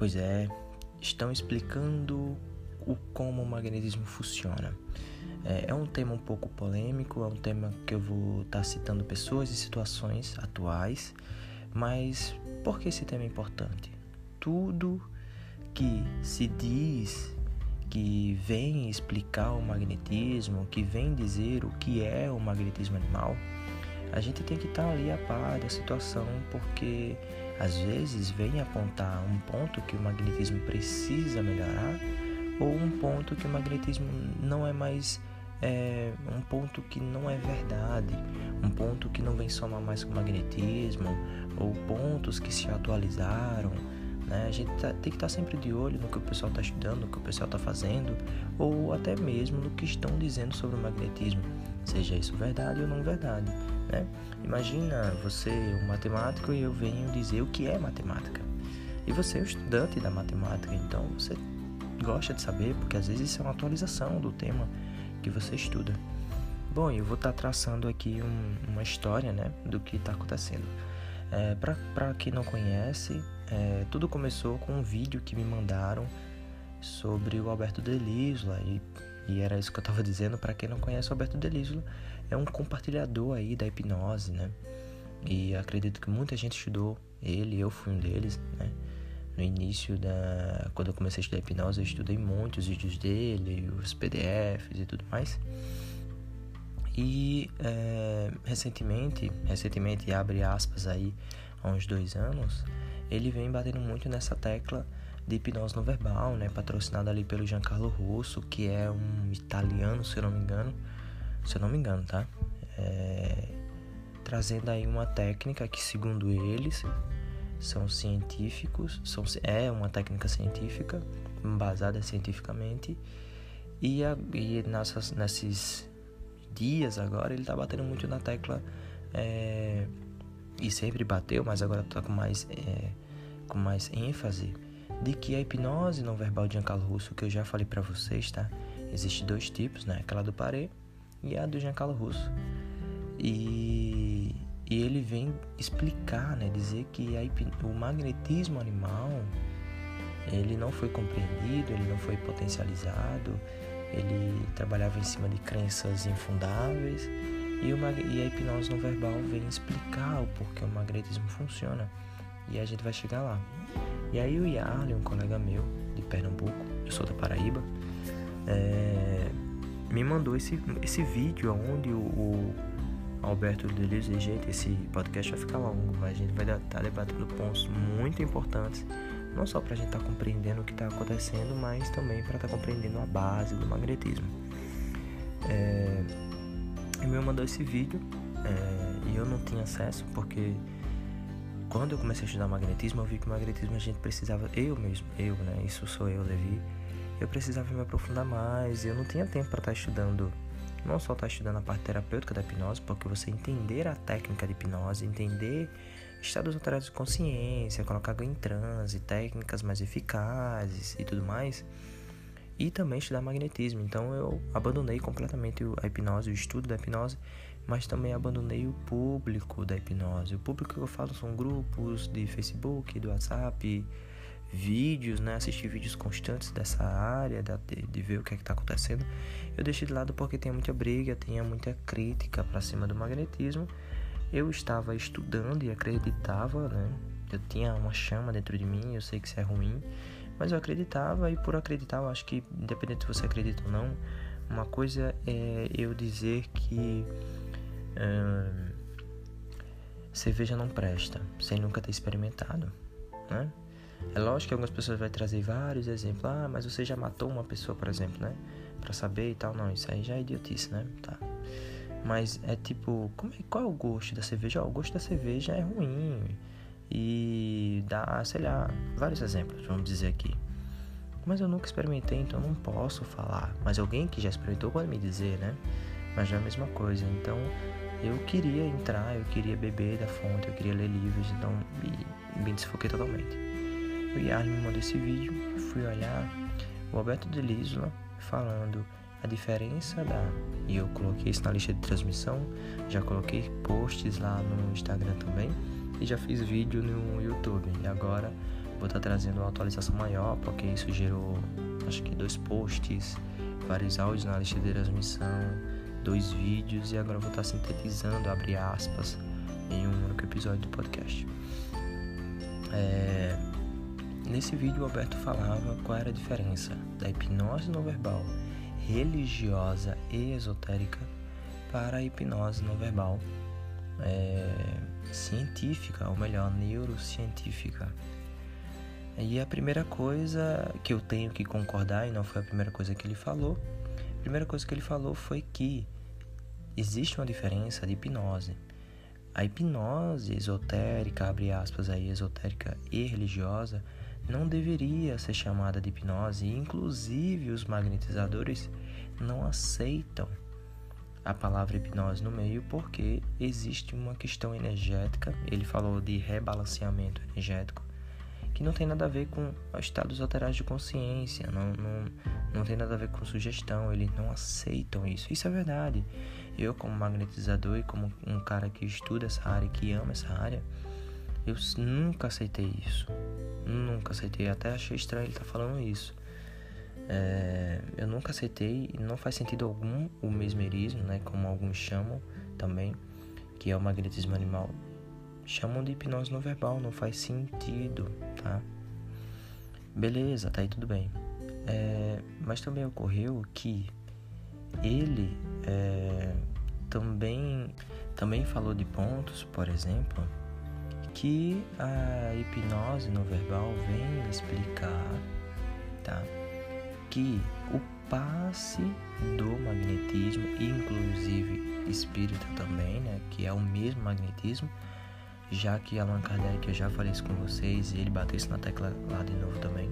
Pois é, estão explicando o como o magnetismo funciona. É, é um tema um pouco polêmico, é um tema que eu vou estar tá citando pessoas e situações atuais, mas por que esse tema é importante? Tudo que se diz que vem explicar o magnetismo, que vem dizer o que é o magnetismo animal, a gente tem que estar tá ali a par da situação, porque às vezes vem apontar um ponto que o magnetismo precisa melhorar ou um ponto que o magnetismo não é mais é, um ponto que não é verdade, um ponto que não vem somar mais com o magnetismo ou pontos que se atualizaram né? A gente tá, tem que estar tá sempre de olho no que o pessoal está estudando, no que o pessoal está fazendo, ou até mesmo no que estão dizendo sobre o magnetismo, seja isso verdade ou não verdade. Né? Imagina você, um matemático, e eu venho dizer o que é matemática. E você é um estudante da matemática, então você gosta de saber, porque às vezes isso é uma atualização do tema que você estuda. Bom, eu vou estar tá traçando aqui um, uma história né, do que está acontecendo. É, Para quem não conhece, é, tudo começou com um vídeo que me mandaram sobre o Alberto Delisla e, e era isso que eu estava dizendo para quem não conhece o Alberto Delisla é um compartilhador aí da hipnose, né? E acredito que muita gente estudou ele, eu fui um deles, né? No início da quando eu comecei a estudar hipnose, eu estudei muitos vídeos dele, os PDFs e tudo mais. E é, recentemente, recentemente abre aspas aí, há uns dois anos, ele vem batendo muito nessa tecla de hipnose no verbal, né, patrocinado ali pelo Giancarlo Russo, que é um italiano, se eu não me engano, se eu não me engano, tá? É, trazendo aí uma técnica que, segundo eles, são científicos, são, é uma técnica científica, embasada cientificamente, e, a, e nessas, nesses dias agora ele está batendo muito na tecla é, e sempre bateu, mas agora está com mais é, com mais ênfase de que a hipnose não verbal de Giancarlo Russo, que eu já falei para vocês, tá? Existem dois tipos, né? Aquela do Paré e a do Giancarlo Russo. E, e ele vem explicar, né? Dizer que a, o magnetismo animal ele não foi compreendido, ele não foi potencializado, ele trabalhava em cima de crenças infundáveis e, uma, e a hipnose não verbal vem explicar o porquê o magnetismo funciona. E a gente vai chegar lá. E aí o Yarley, um colega meu de Pernambuco, eu sou da Paraíba, é, me mandou esse, esse vídeo onde o, o Alberto Deleuze, gente, esse podcast vai ficar longo, mas a gente vai estar tá debatendo pontos muito importantes, não só para a gente estar tá compreendendo o que está acontecendo, mas também para estar tá compreendendo a base do magnetismo. É, ele me mandou esse vídeo é, e eu não tinha acesso porque quando eu comecei a estudar magnetismo, eu vi que o magnetismo a gente precisava, eu mesmo, eu, né? Isso sou eu, Levi. Eu precisava me aprofundar mais. Eu não tinha tempo para estar tá estudando, não só estar tá estudando a parte terapêutica da hipnose, porque você entender a técnica de hipnose, entender estados alterados de consciência, colocar em transe, técnicas mais eficazes e tudo mais. E também estudar magnetismo. Então eu abandonei completamente a hipnose, o estudo da hipnose mas também abandonei o público da hipnose. O público que eu falo são grupos de Facebook, do WhatsApp, vídeos, né? Assistir vídeos constantes dessa área, de, de ver o que é está acontecendo. Eu deixei de lado porque tem muita briga, tinha muita crítica para cima do magnetismo. Eu estava estudando e acreditava, né? Eu tinha uma chama dentro de mim, eu sei que isso é ruim, mas eu acreditava e por acreditar, eu acho que independente se você acredita ou não, uma coisa é eu dizer que cerveja não presta sem nunca ter experimentado, né? É lógico que algumas pessoas vão trazer vários exemplos. Ah, mas você já matou uma pessoa, por exemplo, né? Pra saber e tal. Não, isso aí já é idiotice, né? Tá. Mas é tipo, como é, qual é o gosto da cerveja? Oh, o gosto da cerveja é ruim. E dá, sei lá, vários exemplos, vamos dizer aqui. Mas eu nunca experimentei, então não posso falar. Mas alguém que já experimentou pode me dizer, né? Mas não é a mesma coisa. Então, eu queria entrar, eu queria beber da fonte, eu queria ler livros, então me, me desfoquei totalmente. O Yarn me mandou esse vídeo, fui olhar o Alberto de Lisla falando a diferença da. E eu coloquei isso na lista de transmissão, já coloquei posts lá no Instagram também e já fiz vídeo no YouTube. E agora Vou estar trazendo uma atualização maior, porque isso gerou acho que dois posts, vários áudios na lista de transmissão, dois vídeos e agora vou estar sintetizando, abre aspas, em um único episódio do podcast. É... Nesse vídeo o Alberto falava qual era a diferença da hipnose não verbal religiosa e esotérica para a hipnose não verbal é, científica, ou melhor, neurocientífica. E a primeira coisa que eu tenho que concordar, e não foi a primeira coisa que ele falou, a primeira coisa que ele falou foi que existe uma diferença de hipnose. A hipnose esotérica, abre aspas aí, esotérica e religiosa, não deveria ser chamada de hipnose, e inclusive os magnetizadores não aceitam a palavra hipnose no meio porque existe uma questão energética, ele falou de rebalanceamento energético, que não tem nada a ver com estados alterados de consciência, não, não, não tem nada a ver com sugestão, eles não aceitam isso. Isso é verdade. Eu, como magnetizador e como um cara que estuda essa área, que ama essa área, eu nunca aceitei isso. Nunca aceitei. Até achei estranho ele estar tá falando isso. É, eu nunca aceitei não faz sentido algum o mesmerismo, né, como alguns chamam também, que é o magnetismo animal. Chamam de hipnose não verbal, não faz sentido, tá? Beleza, tá aí tudo bem. É, mas também ocorreu que ele é, também, também falou de pontos, por exemplo, que a hipnose não verbal vem explicar, tá? que o passe do magnetismo, inclusive espírita também, né, que é o mesmo magnetismo, já que Allan Kardec, eu já falei isso com vocês, e ele bateu isso na tecla lá de novo também.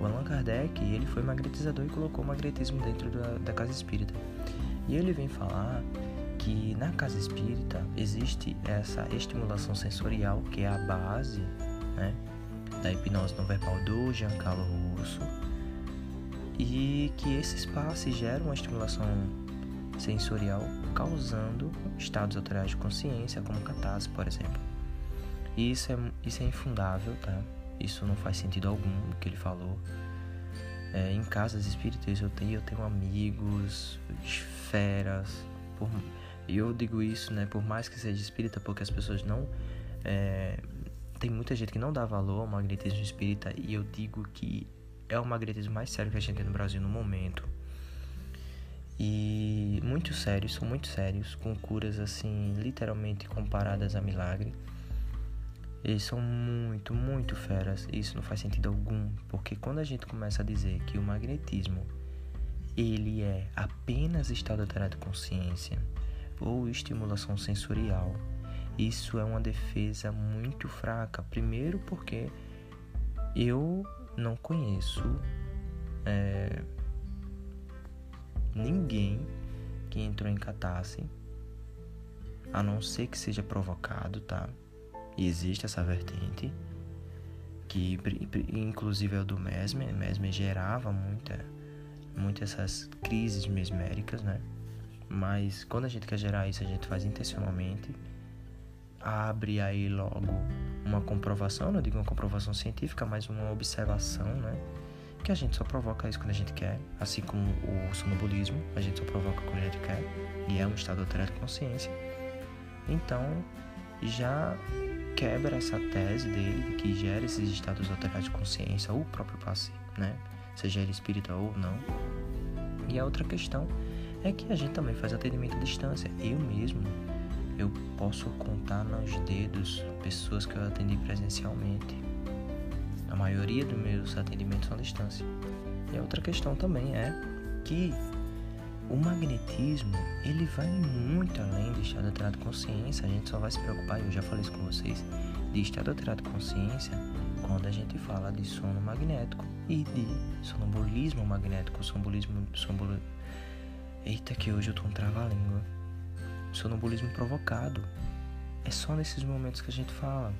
O Allan Kardec, ele foi magnetizador e colocou o magnetismo dentro da, da casa espírita. E ele vem falar que na casa espírita existe essa estimulação sensorial, que é a base né, da hipnose não verbal do Giancarlo Russo, e que esses passes geram uma estimulação sensorial, causando estados alterados de consciência, como catarse, por exemplo. E isso é, isso é infundável, tá? Isso não faz sentido algum que ele falou. É, em casas espíritas eu tenho, eu tenho amigos, esferas. Por, e eu digo isso, né? Por mais que seja espírita, porque as pessoas não. É, tem muita gente que não dá valor ao magnetismo espírita e eu digo que é o magnetismo mais sério que a gente tem no Brasil no momento. E muito sérios, são muito sérios, com curas assim, literalmente comparadas a milagre. Eles são muito, muito feras. Isso não faz sentido algum, porque quando a gente começa a dizer que o magnetismo ele é apenas estado alterado de consciência ou estimulação sensorial, isso é uma defesa muito fraca. Primeiro porque eu não conheço é, ninguém que entrou em catarse, a não ser que seja provocado, tá? E existe essa vertente, que inclusive é o do Mesmer. Mesmer gerava muita, muitas essas crises mesméricas, né? Mas quando a gente quer gerar isso, a gente faz intencionalmente abre aí logo uma comprovação, não digo uma comprovação científica, mas uma observação, né? Que a gente só provoca isso quando a gente quer, assim como o sonambulismo, a gente só provoca quando a gente quer, e é um estado alterado de consciência. Então, já quebra essa tese dele de que gera esses estados alterados de consciência, o próprio passe, né? Seja ele espírita ou não. E a outra questão é que a gente também faz atendimento à distância. Eu mesmo eu posso contar nos dedos pessoas que eu atendi presencialmente. A maioria dos meus atendimentos são à distância. E a outra questão também é que o magnetismo ele vai muito além de estado alterado de consciência. A gente só vai se preocupar, eu já falei isso com vocês, de estado alterado de consciência quando a gente fala de sono magnético e de sonambulismo magnético, sonambulismo, sonambulismo. Eita, que hoje eu tô um trava-língua sonambulismo provocado. É só nesses momentos que a gente fala.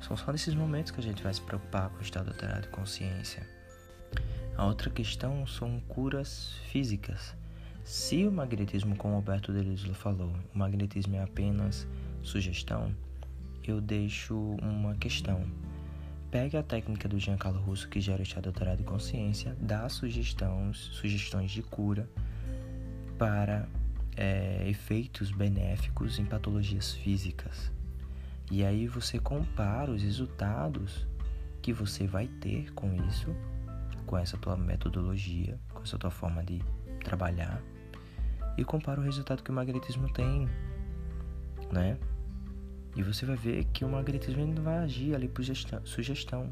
São só nesses momentos que a gente vai se preocupar com o estado alterado de consciência. A outra questão são curas físicas. Se o magnetismo, como Alberto Deleuze falou, o magnetismo é apenas sugestão, eu deixo uma questão. pega a técnica do Giancarlo Russo, que gera o estado alterado de consciência, dá sugestões, sugestões de cura para é, efeitos benéficos em patologias físicas. E aí você compara os resultados que você vai ter com isso, com essa tua metodologia, com essa tua forma de trabalhar, e compara o resultado que o magnetismo tem, né? E você vai ver que o magnetismo não vai agir ali por gestão, sugestão.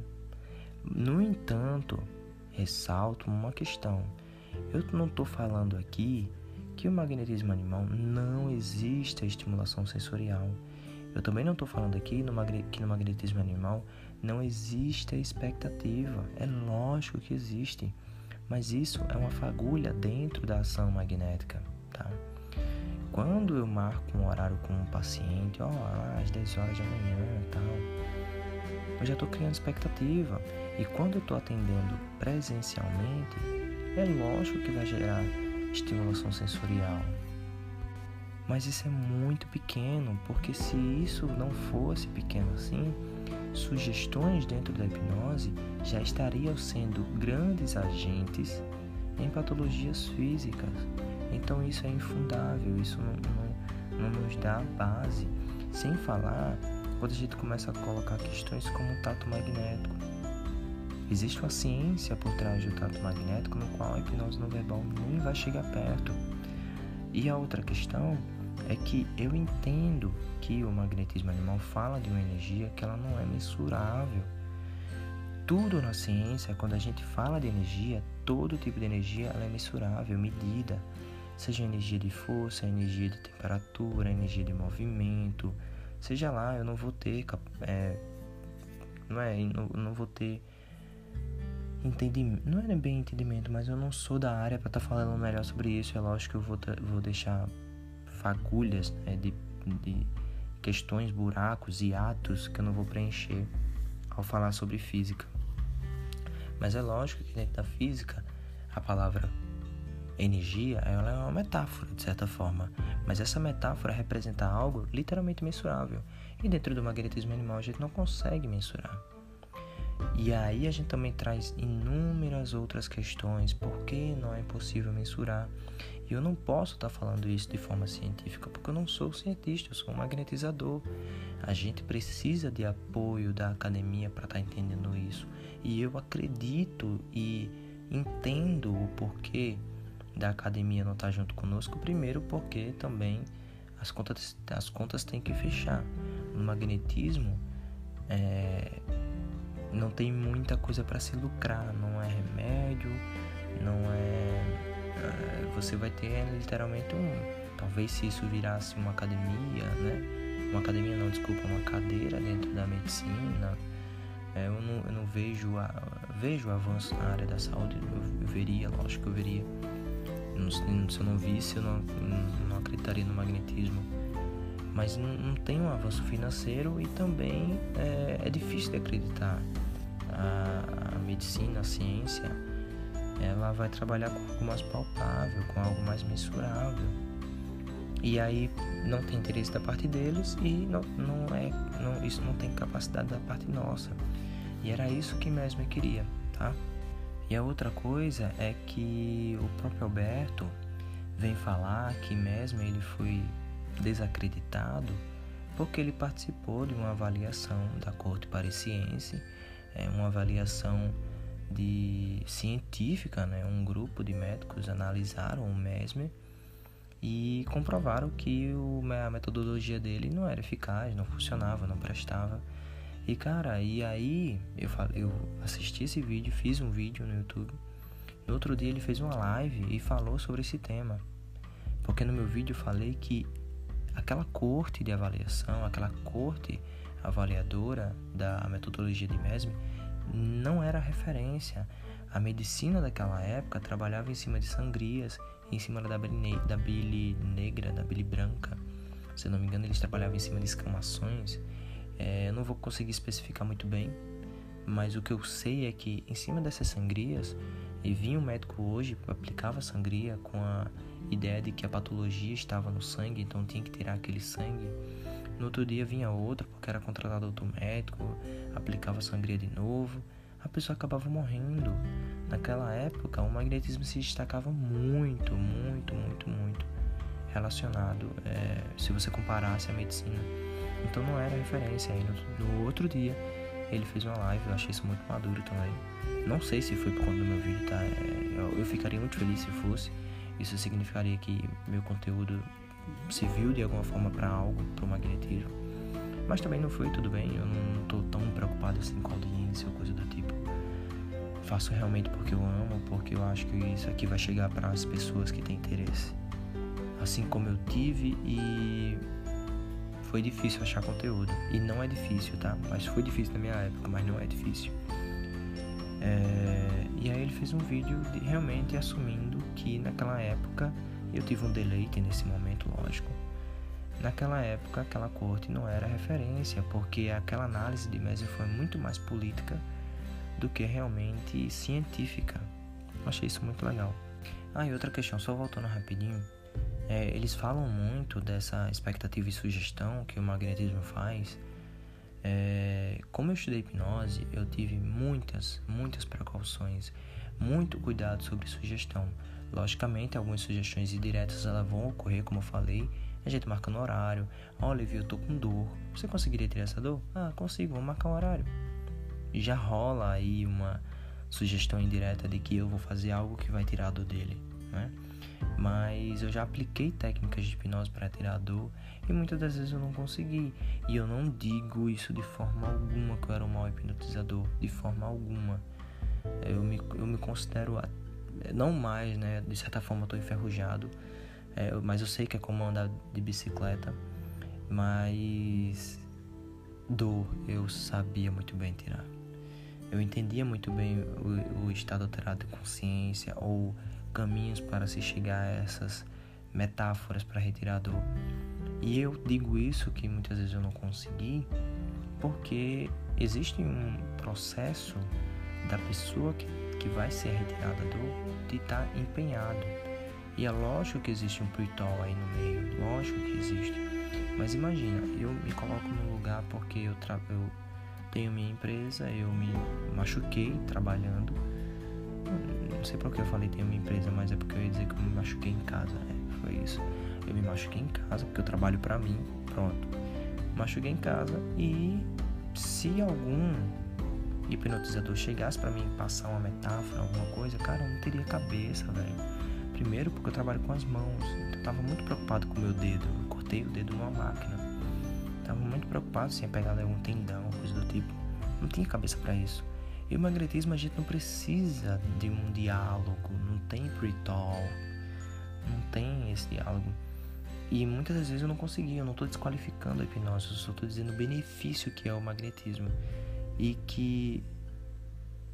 No entanto, ressalto uma questão. Eu não estou falando aqui que o magnetismo animal não existe a estimulação sensorial. Eu também não estou falando aqui no que no magnetismo animal não existe a expectativa. É lógico que existe, mas isso é uma fagulha dentro da ação magnética, tá? Quando eu marco um horário com um paciente, ó, às 10 horas da manhã e tal, eu já estou criando expectativa. E quando eu estou atendendo presencialmente, é lógico que vai gerar estimulação sensorial. Mas isso é muito pequeno, porque se isso não fosse pequeno assim, sugestões dentro da hipnose já estariam sendo grandes agentes em patologias físicas. Então isso é infundável, isso não, não, não nos dá base. Sem falar quando a gente começa a colocar questões como o tato magnético. Existe uma ciência por trás do tato magnético no qual a hipnose não verbal nem vai chegar perto. E a outra questão é que eu entendo que o magnetismo animal fala de uma energia que ela não é mensurável. Tudo na ciência, quando a gente fala de energia, todo tipo de energia ela é mensurável, medida. Seja energia de força, energia de temperatura, energia de movimento, seja lá, eu não vou ter, é, não é, não, não vou ter entendimento, não é bem entendimento, mas eu não sou da área para estar tá falando melhor sobre isso. É lógico que eu vou, vou deixar fagulhas né, de, de questões, buracos e atos que eu não vou preencher ao falar sobre física. Mas é lógico que dentro da física a palavra energia ela é uma metáfora de certa forma, mas essa metáfora representa algo literalmente mensurável e dentro do magnetismo animal a gente não consegue mensurar. E aí a gente também traz inúmeras outras questões, por que não é possível mensurar? E eu não posso estar falando isso de forma científica, porque eu não sou cientista, eu sou um magnetizador. A gente precisa de apoio da academia para estar entendendo isso. E eu acredito e entendo o porquê da academia não estar junto conosco, primeiro porque também as contas, as contas têm que fechar. No magnetismo, é, não tem muita coisa para se lucrar, não é remédio, não é, é, você vai ter literalmente um talvez se isso virasse uma academia, né? Uma academia não, desculpa, uma cadeira dentro da medicina. É, eu, não, eu não vejo a, vejo avanço na área da saúde, eu, eu veria, lógico que eu veria. se eu não visse, eu não, não acreditaria no magnetismo mas não, não, tem um avanço financeiro e também é, é difícil de acreditar a, a medicina, a ciência, ela vai trabalhar com algo mais palpável, com algo mais mensurável. E aí não tem interesse da parte deles e não, não é, não, isso não tem capacidade da parte nossa. E era isso que Mesmer queria, tá? E a outra coisa é que o próprio Alberto vem falar que Mesmer ele foi desacreditado porque ele participou de uma avaliação da corte parisiense é uma avaliação de científica, né? Um grupo de médicos analisaram o Mesmer e comprovaram que o, a metodologia dele não era eficaz, não funcionava, não prestava. E cara, e aí eu falei, eu assisti esse vídeo, fiz um vídeo no YouTube. No outro dia ele fez uma live e falou sobre esse tema. Porque no meu vídeo eu falei que aquela corte de avaliação, aquela corte avaliadora da metodologia de Mesmer não era referência. A medicina daquela época trabalhava em cima de sangrias, em cima da bile, da bile negra, da bile branca. Se eu não me engano, eles trabalhavam em cima de escamações. É, eu não vou conseguir especificar muito bem, mas o que eu sei é que em cima dessas sangrias, e vinha um médico hoje, aplicava sangria com a ideia de que a patologia estava no sangue, então tinha que tirar aquele sangue No outro dia vinha outro, porque era contratado outro médico, aplicava sangria de novo. A pessoa acabava morrendo. Naquela época, o magnetismo se destacava muito, muito, muito, muito relacionado, é, se você comparasse a medicina. Então não era referência. Aí no, no, outro dia, ele fez uma live, eu achei isso muito maduro também. Não sei se foi por conta do meu vídeo, tá? É, eu, eu ficaria muito feliz se fosse. Isso significaria que meu conteúdo serviu de alguma forma para algo, para o magnetismo. Mas também não foi tudo bem, eu não estou tão preocupado assim com audiência ou coisa do tipo. Faço realmente porque eu amo, porque eu acho que isso aqui vai chegar para as pessoas que têm interesse. Assim como eu tive e foi difícil achar conteúdo. E não é difícil, tá? Mas foi difícil na minha época, mas não é difícil. É... E aí ele fez um vídeo de, realmente assumindo que naquela época eu tive um deleite nesse momento, lógico. Naquela época, aquela corte não era referência, porque aquela análise de Messi foi muito mais política do que realmente científica. Eu achei isso muito legal. Ah, e outra questão, só voltando rapidinho. É, eles falam muito dessa expectativa e sugestão que o magnetismo faz. É, como eu estudei hipnose, eu tive muitas, muitas precauções, muito cuidado sobre sugestão. Logicamente, algumas sugestões indiretas elas vão ocorrer, como eu falei, a gente marca no horário. Olha, eu tô com dor. Você conseguiria tirar essa dor? Ah, consigo, vamos marcar o horário. Já rola aí uma sugestão indireta de que eu vou fazer algo que vai tirar a dor dele, né? Mas eu já apliquei técnicas de hipnose para tirar a dor e muitas das vezes eu não consegui. E eu não digo isso de forma alguma que eu era um mau hipnotizador, de forma alguma. Eu me, eu me considero não mais, né? De certa forma eu tô enferrujado, é, mas eu sei que é como andar de bicicleta, mas dor eu sabia muito bem tirar. Eu entendia muito bem o, o estado alterado de consciência ou caminhos para se chegar a essas metáforas para retirar dor. E eu digo isso que muitas vezes eu não consegui, porque existe um processo da pessoa que que vai ser retirada a dor de estar tá empenhado. E é lógico que existe um pritol aí no meio, lógico que existe. Mas imagina, eu me coloco no lugar porque eu, eu tenho minha empresa, eu me machuquei trabalhando. Sei por que eu falei tenho minha empresa, mas é porque eu ia dizer que eu me machuquei em casa, né? Foi isso. Eu me machuquei em casa porque eu trabalho para mim, pronto. Machuquei em casa e se algum hipnotizador chegasse para mim passar uma metáfora, alguma coisa, cara, eu não teria cabeça, velho. Primeiro porque eu trabalho com as mãos, então eu tava muito preocupado com o meu dedo. Eu cortei o dedo numa máquina. Tava muito preocupado se ia pegar algum tendão, coisa do tipo. Não tinha cabeça para isso. E o magnetismo a gente não precisa de um diálogo, não tem pre-talk, não tem esse diálogo. E muitas das vezes eu não consegui, eu não estou desqualificando a hipnose, eu só estou dizendo o benefício que é o magnetismo e que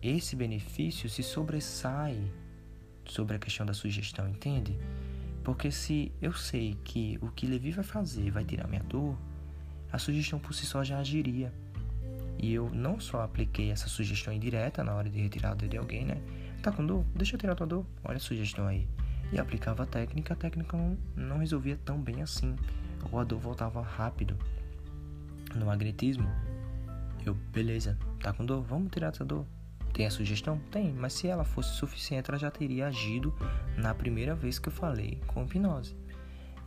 esse benefício se sobressai sobre a questão da sugestão, entende? Porque se eu sei que o que Levi vai fazer vai tirar minha dor, a sugestão por si só já agiria. E eu não só apliquei essa sugestão indireta na hora de retirar a dor de alguém, né? Tá com dor? Deixa eu tirar tua dor. Olha a sugestão aí. E aplicava a técnica, a técnica não, não resolvia tão bem assim. Ou a dor voltava rápido. No magnetismo, eu, beleza, tá com dor? Vamos tirar essa dor. Tem a sugestão? Tem, mas se ela fosse suficiente, ela já teria agido na primeira vez que eu falei com hipnose.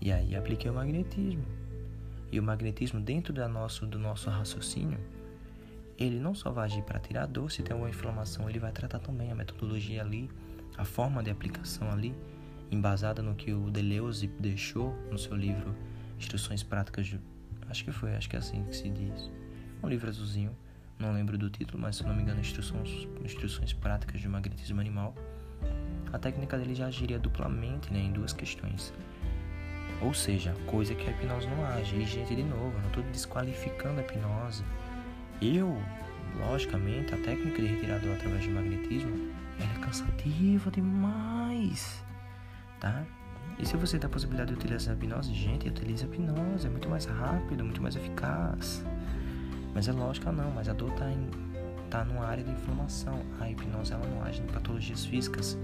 E aí apliquei o magnetismo. E o magnetismo, dentro da nosso, do nosso raciocínio, ele não só vai agir para tirar a dor, se tem uma inflamação, ele vai tratar também a metodologia ali, a forma de aplicação ali, embasada no que o Deleuze deixou no seu livro Instruções Práticas de. Acho que foi, acho que é assim que se diz um livro azulzinho, não lembro do título, mas se não me engano, instruções, instruções práticas de magnetismo animal. A técnica dele já agiria duplamente né, em duas questões. Ou seja, coisa que a hipnose não age. E, gente, de novo, eu não estou desqualificando a hipnose. Eu, logicamente, a técnica de retirada através de magnetismo é cansativa demais, tá? E se você tem a possibilidade de utilizar a hipnose, gente, utilize a hipnose, é muito mais rápido, muito mais eficaz. Mas é lógico, não, mas a dor está tá numa área de inflamação. A hipnose ela não age em patologias físicas.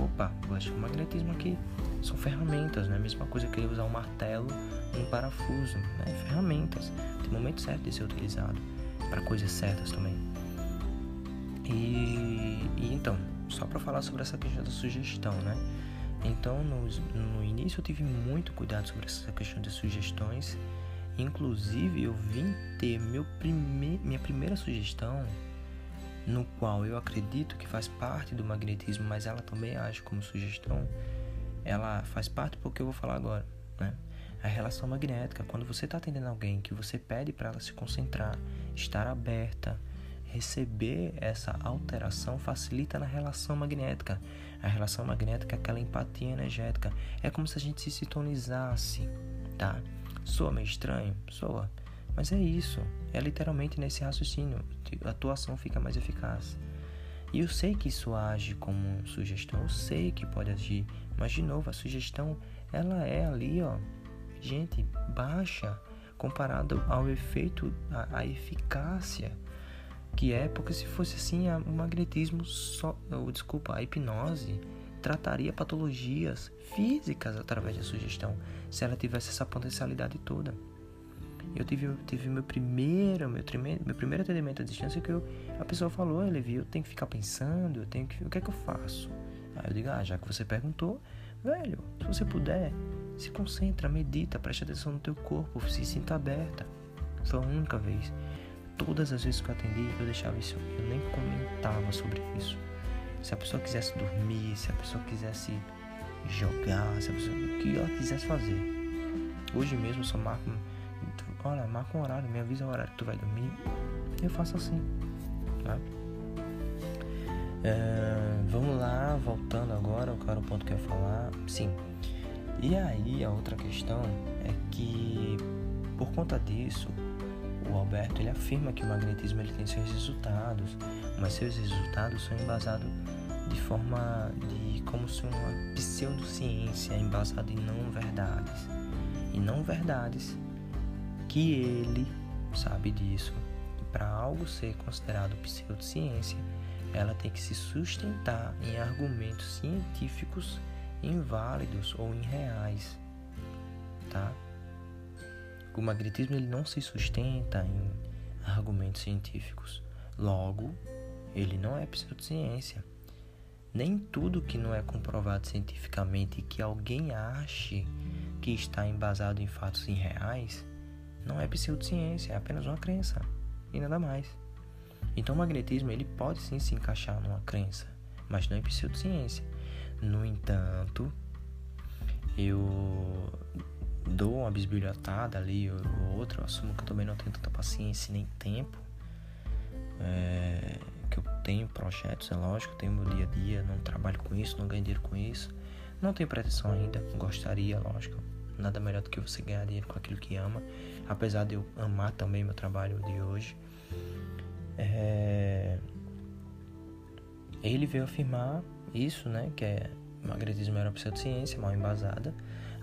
opa, o magnetismo aqui são ferramentas, né? A mesma coisa que ele usar um martelo, um parafuso, né? Ferramentas. Tem momento certo de ser utilizado para coisas certas também. E, e então, só para falar sobre essa questão da sugestão, né? Então, no, no início eu tive muito cuidado sobre essa questão de sugestões. Inclusive, eu vim ter meu prime minha primeira sugestão, no qual eu acredito que faz parte do magnetismo, mas ela também age como sugestão. Ela faz parte porque eu vou falar agora, né? A relação magnética, quando você está atendendo alguém que você pede para ela se concentrar, estar aberta, receber essa alteração facilita na relação magnética. A relação magnética é aquela empatia energética. É como se a gente se sintonizasse, tá? Soa meio estranho? Soa. Mas é isso. É literalmente nesse raciocínio. A atuação fica mais eficaz. E eu sei que isso age como sugestão. Eu sei que pode agir. Mas, de novo, a sugestão, ela é ali, ó. Gente, baixa comparado ao efeito, a eficácia que é, porque se fosse assim, o magnetismo só, ou, desculpa, a hipnose trataria patologias físicas através da sugestão, se ela tivesse essa potencialidade toda. Eu tive, tive meu primeiro, meu, meu primeiro atendimento à distância que eu, a pessoa falou, ele viu, eu tenho que ficar pensando, eu tenho que, o que é que eu faço? Aí eu digo, ah, já que você perguntou, velho, se você puder, se concentra, medita, preste atenção no teu corpo, se sinta aberta. Foi a única vez todas as vezes que eu atendi, eu deixava isso, eu nem comentava sobre isso. Se a pessoa quisesse dormir, se a pessoa quisesse jogar, se a pessoa, o que ela quisesse fazer. Hoje mesmo eu só marco, olha, marca um horário, me avisa o horário que tu vai dormir. Eu faço assim? É, vamos lá, voltando agora, qual era o ponto que eu ia falar? Sim. E aí a outra questão é que por conta disso, o Alberto ele afirma que o magnetismo ele tem seus resultados, mas seus resultados são embasados de forma de como se uma pseudociência embasada em não verdades. E não verdades que ele sabe disso. Para algo ser considerado pseudociência, ela tem que se sustentar em argumentos científicos inválidos ou irreais, tá? O magnetismo ele não se sustenta em argumentos científicos. Logo, ele não é pseudociência. Nem tudo que não é comprovado cientificamente e que alguém ache que está embasado em fatos irreais não é pseudociência, é apenas uma crença e nada mais. Então o magnetismo ele pode sim se encaixar numa crença, mas não é pseudociência. No entanto, eu dou uma bisbilhotada ali ou outra, eu assumo que eu também não tenho tanta paciência nem tempo. É, que eu tenho projetos, é lógico, tenho meu dia a dia, não trabalho com isso, não ganho dinheiro com isso. Não tenho pretensão ainda, gostaria, lógico. Nada melhor do que você ganhar dinheiro com aquilo que ama, apesar de eu amar também meu trabalho de hoje. É... Ele veio afirmar isso, né, que é magnetismo era uma pseudociência mal embasada,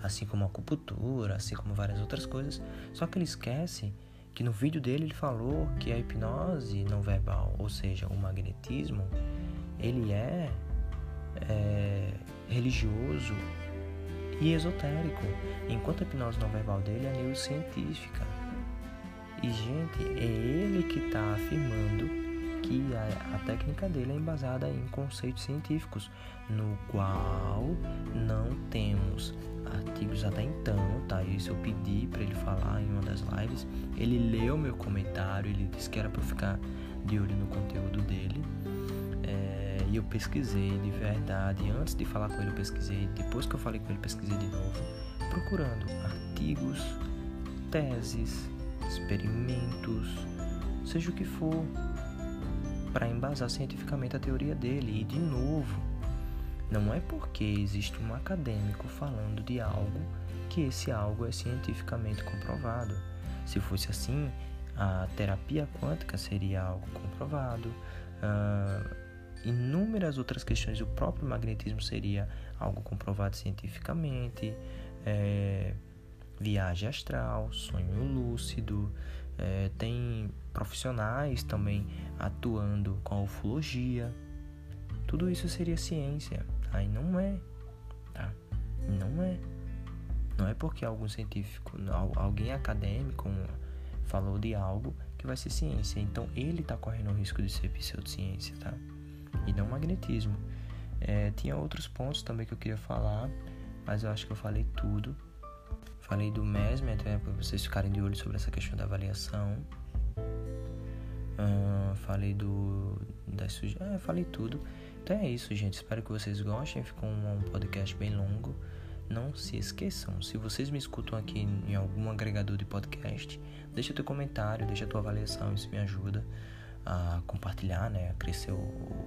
assim como a acupuntura, assim como várias outras coisas. Só que ele esquece que no vídeo dele ele falou que a hipnose não verbal, ou seja, o magnetismo, ele é, é religioso e esotérico, enquanto a hipnose não verbal dele é neurocientífica. E gente, é ele que está afirmando que a, a, técnica dele é embasada em conceitos científicos, no qual não temos artigos até então, tá? Isso eu pedi para ele falar em uma das lives. Ele leu meu comentário, ele disse que era para ficar de olho no conteúdo dele. É, e eu pesquisei de verdade. Antes de falar com ele, eu pesquisei. Depois que eu falei com ele, pesquisei de novo, procurando artigos, teses, experimentos, seja o que for, para embasar cientificamente a teoria dele. E de novo, não é porque existe um acadêmico falando de algo que esse algo é cientificamente comprovado. Se fosse assim, a terapia quântica seria algo comprovado, uh, inúmeras outras questões, o próprio magnetismo seria algo comprovado cientificamente, é, viagem astral, sonho lúcido, é, tem profissionais também atuando com a ufologia. Tudo isso seria ciência? E não é, tá? Não é. Não é porque algum científico, alguém acadêmico falou de algo que vai ser ciência. Então ele está correndo o risco de ser pseudociência, tá? E não magnetismo. É, tinha outros pontos também que eu queria falar, mas eu acho que eu falei tudo. Falei do MESM, até para vocês ficarem de olho sobre essa questão da avaliação. Uh, falei do. Das. É, falei tudo. Então é isso, gente. Espero que vocês gostem. Ficou um, um podcast bem longo. Não se esqueçam, se vocês me escutam aqui em algum agregador de podcast, deixa teu comentário, deixa tua avaliação, isso me ajuda a compartilhar, né, a crescer o,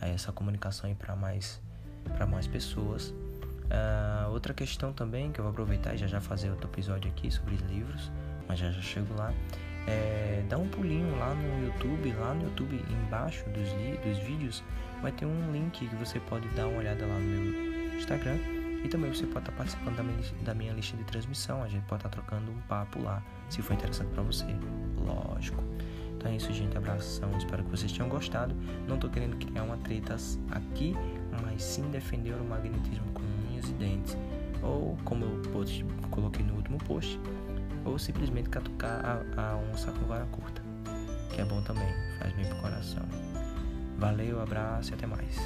a essa comunicação para mais para mais pessoas. Uh, outra questão também que eu vou aproveitar e já já fazer outro episódio aqui sobre livros, mas já já chego lá. É, dá um pulinho lá no YouTube, lá no YouTube embaixo dos, dos vídeos vai ter um link que você pode dar uma olhada lá no meu Instagram e também você pode estar participando da minha, da minha lista de transmissão. A gente pode estar trocando um papo lá, se for interessante para você, lógico. Então é isso, gente. Abração. Espero que vocês tenham gostado. Não estou querendo criar uma treta aqui, mas sim defender o magnetismo com unhas e dentes. Ou, como eu post, coloquei no último post, ou simplesmente catucar a, a onça com vara curta, que é bom também, faz bem pro coração. Valeu, abraço e até mais.